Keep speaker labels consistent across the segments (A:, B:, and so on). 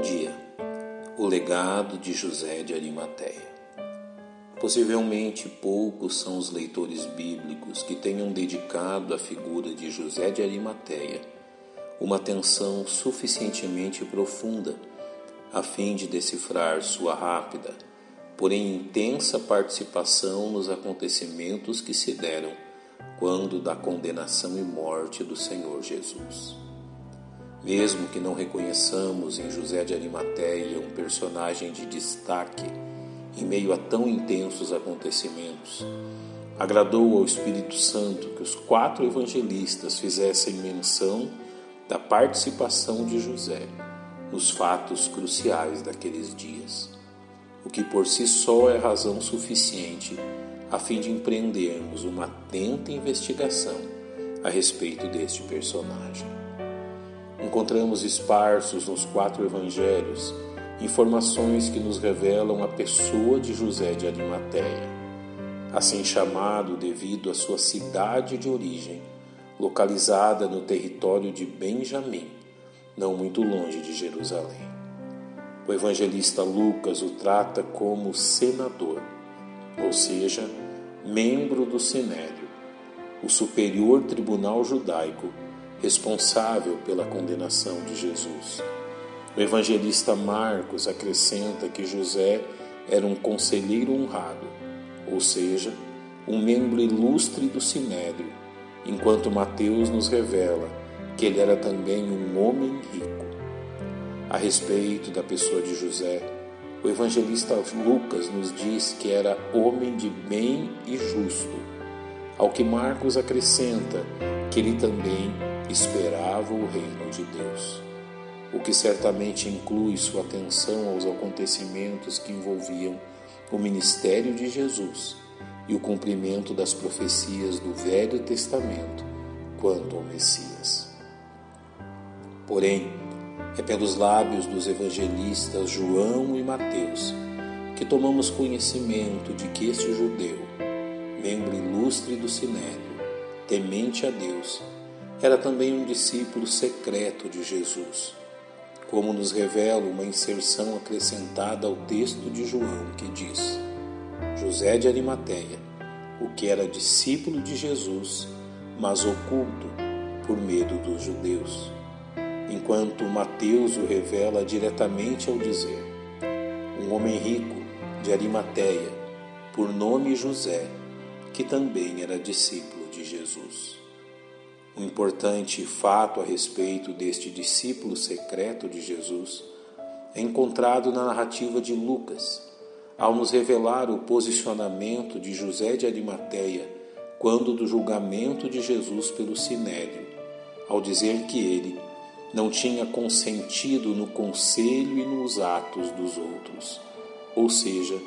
A: Bom dia. O legado de José de Arimateia. Possivelmente poucos são os leitores bíblicos que tenham dedicado à figura de José de Arimateia uma atenção suficientemente profunda a fim de decifrar sua rápida, porém intensa participação nos acontecimentos que se deram quando da condenação e morte do Senhor Jesus. Mesmo que não reconheçamos em José de Arimateia um personagem de destaque em meio a tão intensos acontecimentos, agradou ao Espírito Santo que os quatro evangelistas fizessem menção da participação de José nos fatos cruciais daqueles dias, o que por si só é razão suficiente a fim de empreendermos uma atenta investigação a respeito deste personagem encontramos esparsos nos quatro evangelhos informações que nos revelam a pessoa de José de Arimateia, assim chamado devido à sua cidade de origem, localizada no território de Benjamim, não muito longe de Jerusalém. O evangelista Lucas o trata como senador, ou seja, membro do Sinédrio, o superior tribunal judaico responsável pela condenação de Jesus. O evangelista Marcos acrescenta que José era um conselheiro honrado, ou seja, um membro ilustre do sinédrio, enquanto Mateus nos revela que ele era também um homem rico. A respeito da pessoa de José, o evangelista Lucas nos diz que era homem de bem e justo, ao que Marcos acrescenta que ele também esperava o reino de Deus, o que certamente inclui sua atenção aos acontecimentos que envolviam o ministério de Jesus e o cumprimento das profecias do Velho Testamento quanto ao Messias. Porém, é pelos lábios dos evangelistas João e Mateus que tomamos conhecimento de que este judeu, membro ilustre do Sinédrio, temente a Deus, era também um discípulo secreto de Jesus, como nos revela uma inserção acrescentada ao texto de João que diz: José de Arimateia, o que era discípulo de Jesus, mas oculto por medo dos judeus, enquanto Mateus o revela diretamente ao dizer: um homem rico de Arimateia, por nome José, que também era discípulo de Jesus. Um importante fato a respeito deste discípulo secreto de Jesus é encontrado na narrativa de Lucas, ao nos revelar o posicionamento de José de Arimateia quando do julgamento de Jesus pelo Sinédrio, ao dizer que ele não tinha consentido no conselho e nos atos dos outros, ou seja,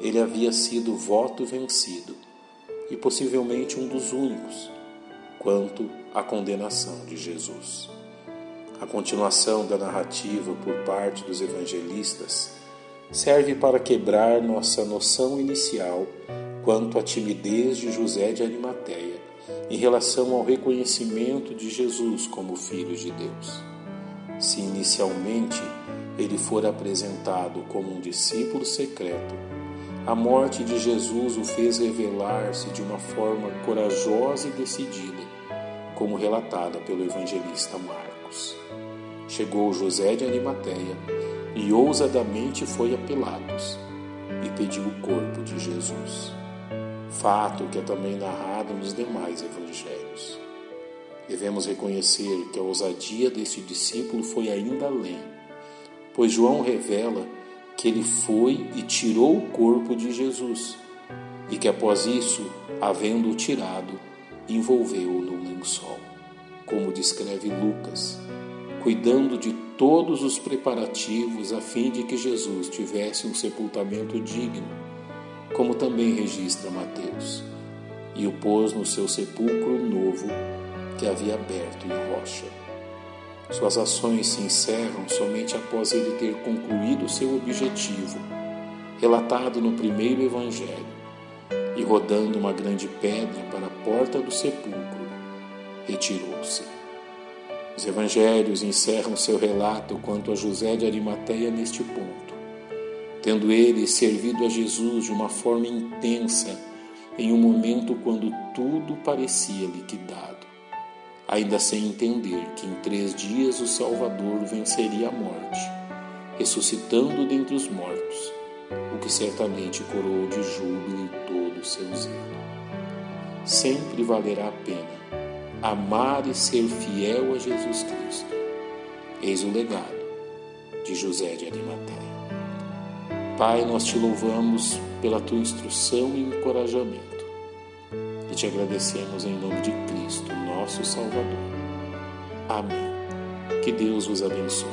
A: ele havia sido voto vencido e possivelmente um dos únicos quanto à condenação de Jesus. A continuação da narrativa por parte dos evangelistas serve para quebrar nossa noção inicial quanto à timidez de José de Arimateia em relação ao reconhecimento de Jesus como Filho de Deus. Se inicialmente ele for apresentado como um discípulo secreto, a morte de Jesus o fez revelar-se de uma forma corajosa e decidida, como relatada pelo evangelista Marcos. Chegou José de Arimateia e ousadamente foi a Pilatos e pediu o corpo de Jesus. Fato que é também narrado nos demais evangelhos. Devemos reconhecer que a ousadia deste discípulo foi ainda além, pois João revela que ele foi e tirou o corpo de Jesus, e que após isso, havendo-o tirado, envolveu-o lençol, como descreve Lucas, cuidando de todos os preparativos a fim de que Jesus tivesse um sepultamento digno, como também registra Mateus, e o pôs no seu sepulcro novo que havia aberto em rocha. Suas ações se encerram somente após ele ter concluído seu objetivo, relatado no primeiro evangelho, e rodando uma grande pedra para a porta do sepulcro, retirou-se. Os evangelhos encerram seu relato quanto a José de Arimateia neste ponto, tendo ele servido a Jesus de uma forma intensa em um momento quando tudo parecia liquidado, ainda sem entender que em três dias o Salvador venceria a morte, ressuscitando dentre os mortos, o que certamente coroou de júbilo todo o seu zelo. Sempre valerá a pena amar e ser fiel a Jesus Cristo. Eis o legado de José de Arimateia. Pai, nós te louvamos pela tua instrução e encorajamento e te agradecemos em nome de Cristo, nosso Salvador. Amém. Que Deus vos abençoe.